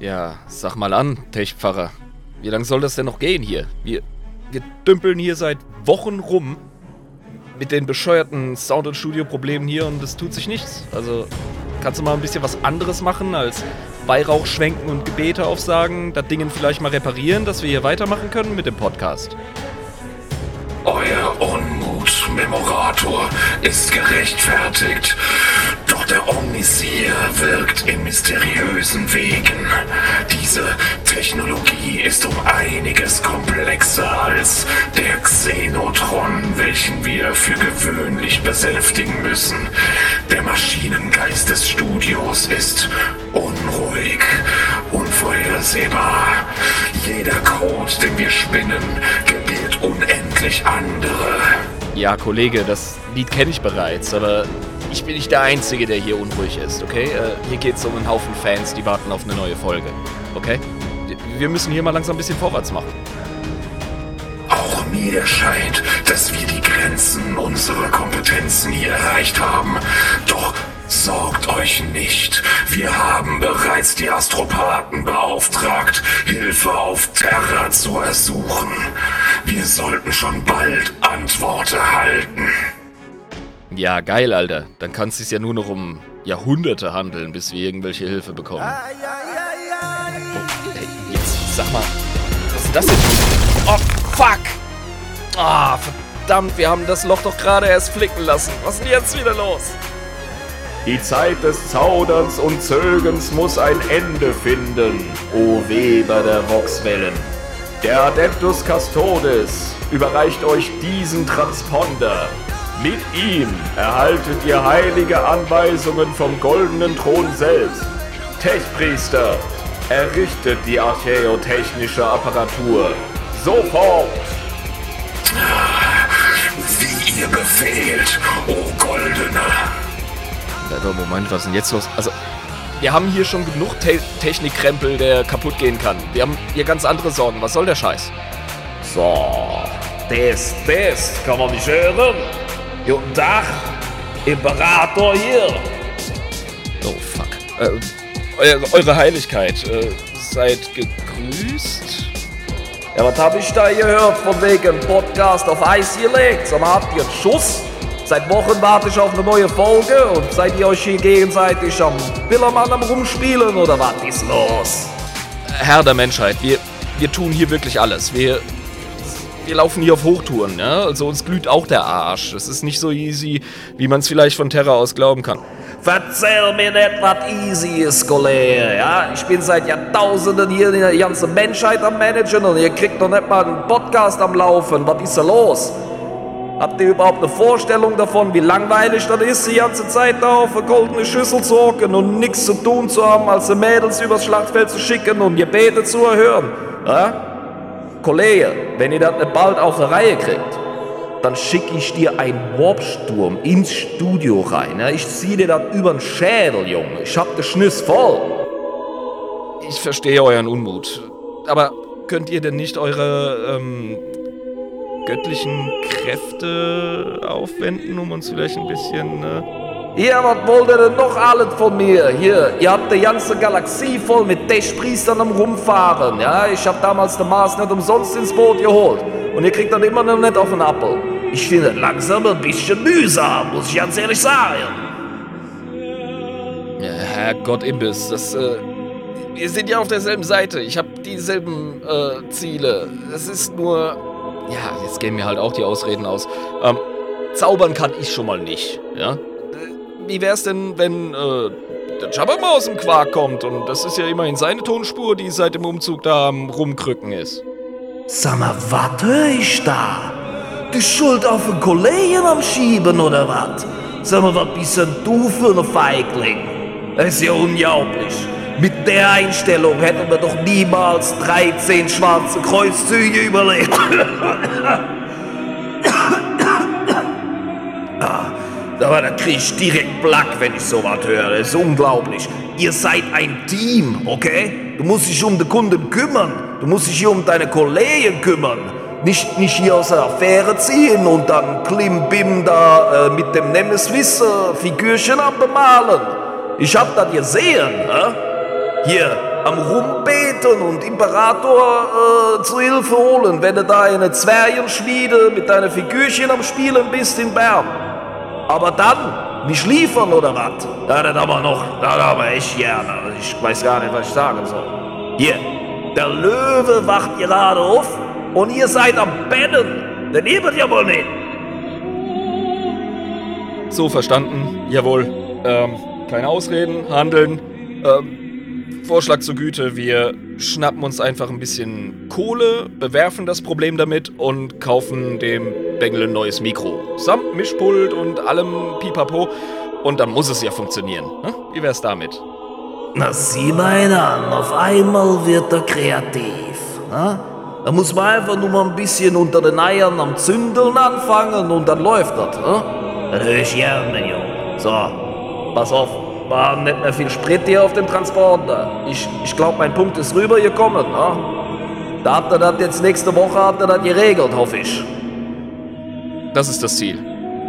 Ja, sag mal an, Techpfarrer. Wie lange soll das denn noch gehen hier? Wir, wir dümpeln hier seit Wochen rum mit den bescheuerten Sound- und Studio-Problemen hier und es tut sich nichts. Also kannst du mal ein bisschen was anderes machen als Weihrauch schwenken und Gebete aufsagen, das Ding vielleicht mal reparieren, dass wir hier weitermachen können mit dem Podcast. Euer Unmut, Memorator, ist gerechtfertigt. Der Omnisier wirkt in mysteriösen Wegen. Diese Technologie ist um einiges komplexer als der Xenotron, welchen wir für gewöhnlich besänftigen müssen. Der Maschinengeist des Studios ist unruhig, unvorhersehbar. Jeder Code, den wir spinnen, gebiert unendlich andere. Ja, Kollege, das Lied kenne ich bereits, aber ich bin nicht der Einzige, der hier unruhig ist, okay? Äh, hier geht es um einen Haufen Fans, die warten auf eine neue Folge, okay? Wir müssen hier mal langsam ein bisschen vorwärts machen. Auch mir scheint, dass wir die Grenzen unserer Kompetenzen hier erreicht haben. Doch sorgt euch nicht. Wir haben bereits die Astropathen beauftragt, Hilfe auf Terra zu ersuchen. Wir sollten schon bald Antwort erhalten. Ja, geil, Alter. Dann kann es sich ja nur noch um Jahrhunderte handeln, bis wir irgendwelche Hilfe bekommen. Oh, ey, jetzt sag mal, was ist das denn? Oh, fuck! Ah, verdammt, wir haben das Loch doch gerade erst flicken lassen. Was ist denn jetzt wieder los? Die Zeit des Zauderns und Zögens muss ein Ende finden, o Weber der Voxwellen. Der Adeptus Custodes überreicht euch diesen Transponder. Mit ihm erhaltet ihr heilige Anweisungen vom goldenen Thron selbst. Techpriester, errichtet die archäotechnische Apparatur. Sofort! Wie ihr befehlt, o Goldener. Alter, Moment, was ist denn jetzt los? Also, wir haben hier schon genug Te Technikkrempel, der kaputt gehen kann. Wir haben hier ganz andere Sorgen. Was soll der Scheiß? So, Test, Test, kann man mich hören? Guten Tag, Imperator hier. Oh, fuck. Äh, eure, eure Heiligkeit, äh, seid gegrüßt? Ja, was hab ich da gehört von wegen Podcast auf Eis gelegt? Sag mal, habt ihr einen Schuss? Seit Wochen warte ich auf eine neue Folge und seid ihr euch hier gegenseitig am Billermann am Rumspielen oder was ist los? Herr der Menschheit, wir, wir tun hier wirklich alles. Wir, wir laufen hier auf Hochtouren, ja? Also uns glüht auch der Arsch. Es ist nicht so easy, wie man es vielleicht von Terra aus glauben kann. Verzähl mir nicht, was easy ist, Kollege. Ja? Ich bin seit Jahrtausenden hier die ganze Menschheit am Managen und ihr kriegt noch nicht mal einen Podcast am Laufen. Was ist da los? Habt ihr überhaupt eine Vorstellung davon, wie langweilig das ist, die ganze Zeit da auf eine goldene Schüssel zu hocken und nichts zu tun zu haben, als die Mädels übers Schlachtfeld zu schicken und Gebete zu erhören? Ja? Kollege, wenn ihr das nicht bald auf die Reihe kriegt, dann schicke ich dir einen Warpsturm ins Studio rein. Ich zieh dir das über den Schädel, Junge. Ich hab den Schniss voll. Ich verstehe euren Unmut. Aber könnt ihr denn nicht eure ähm, göttlichen Kräfte aufwenden, um uns vielleicht ein bisschen... Äh Ja, was wollt ihr denn noch alles von mir? Hier, ihr habt die ganze Galaxie voll mit Techpriestern am Rumfahren. Ja, ich hab damals den Mars nicht umsonst ins Boot geholt. Und ihr kriegt dann immer noch nicht auf den Appel. Ich finde langsam ein bisschen mühsam, muss ich ganz ehrlich sagen. Ja, Herrgott Imbiss, das, äh, wir sind ja auf derselben Seite. Ich habe dieselben äh, Ziele. Es ist nur, ja, jetzt gehen mir halt auch die Ausreden aus. Ähm, zaubern kann ich schon mal nicht, ja. Wie wär's denn, wenn äh, der Jabba mal aus dem Quark kommt? Und das ist ja immerhin seine Tonspur, die seit dem Umzug da am Rumkrücken ist. Sag mal, was hör ich da? Die Schuld auf den Kollegen am Schieben oder was? Sag mal, was bist denn du für ein Feigling? Das ist ja unglaublich. Mit der Einstellung hätten wir doch niemals 13 schwarze Kreuzzüge überlebt. ah, aber da krieg ich direkt Black, wenn ich sowas höre. Das ist unglaublich. Ihr seid ein Team, okay? Du musst dich um den Kunden kümmern. Du musst dich hier um deine Kollegen kümmern. Nicht, nicht hier aus der Affäre ziehen und dann Klimbim da äh, mit dem Nemeswiss äh, Figürchen abbemalen. Ich hab das gesehen, hä? Hier, am Rumbeten und Imperator äh, zu Hilfe holen, wenn du da in eine Zwergenschmiede mit deinen Figürchen am Spielen bist in Bern. Aber dann, mich liefern oder was? Ja, das aber noch, das aber echt gerne. Ich weiß gar nicht, was ich sagen soll. Hier, der Löwe wacht gerade auf und ihr seid am Bennen. Den nehmt ihr wohl nicht. So verstanden, jawohl. Ähm, keine Ausreden, handeln. Ähm, Vorschlag zur Güte, wir schnappen uns einfach ein bisschen Kohle, bewerfen das Problem damit und kaufen dem Bengel ein neues Mikro. Samt Mischpult und allem Pipapo. Und dann muss es ja funktionieren. Ne? Wie wär's damit? Na, sieh mal an, auf einmal wird er kreativ. Ne? Da muss man einfach nur mal ein bisschen unter den Eiern am Zündeln anfangen und dann läuft das. Ne? Das höre ich gerne, Junge. So, pass auf, wir haben nicht mehr viel Sprit hier auf dem Transporter. Ich, ich glaube, mein Punkt ist rübergekommen. Ne? Da habt ihr das jetzt nächste Woche habt ihr das geregelt, hoffe ich. Das ist das Ziel.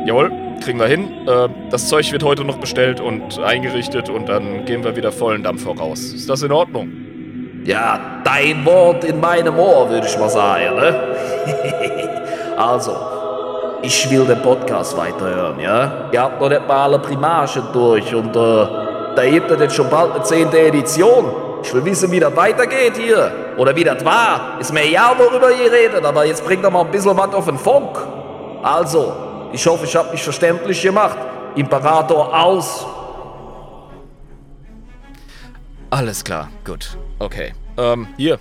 Jawohl, kriegen wir hin. Äh, das Zeug wird heute noch bestellt und eingerichtet und dann gehen wir wieder vollen Dampf voraus. Ist das in Ordnung? Ja, dein Wort in meinem Ohr, würde ich mal sagen. Ne? also, ich will den Podcast weiterhören, ja? Ihr habt noch nicht mal alle Primagen durch und äh, da hebt ihr jetzt schon bald eine zehnte Edition. Ich will wissen, wie das weitergeht hier. Oder wie das war. Ist mir ja worüber ihr redet, aber jetzt bringt doch mal ein bisschen was auf den Funk. Also, ich hoffe, ich habe mich verständlich gemacht. Imperator aus. Alles klar, gut. Okay. Ähm, hier.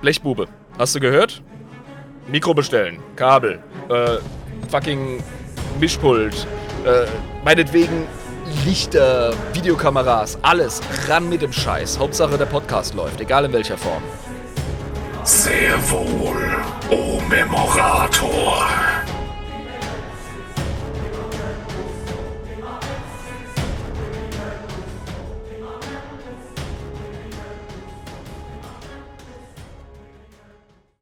Blechbube. Hast du gehört? Mikro bestellen. Kabel. Äh, fucking Mischpult. Äh, meinetwegen Lichter, Videokameras, alles. Ran mit dem Scheiß. Hauptsache der Podcast läuft, egal in welcher Form. Sehr wohl.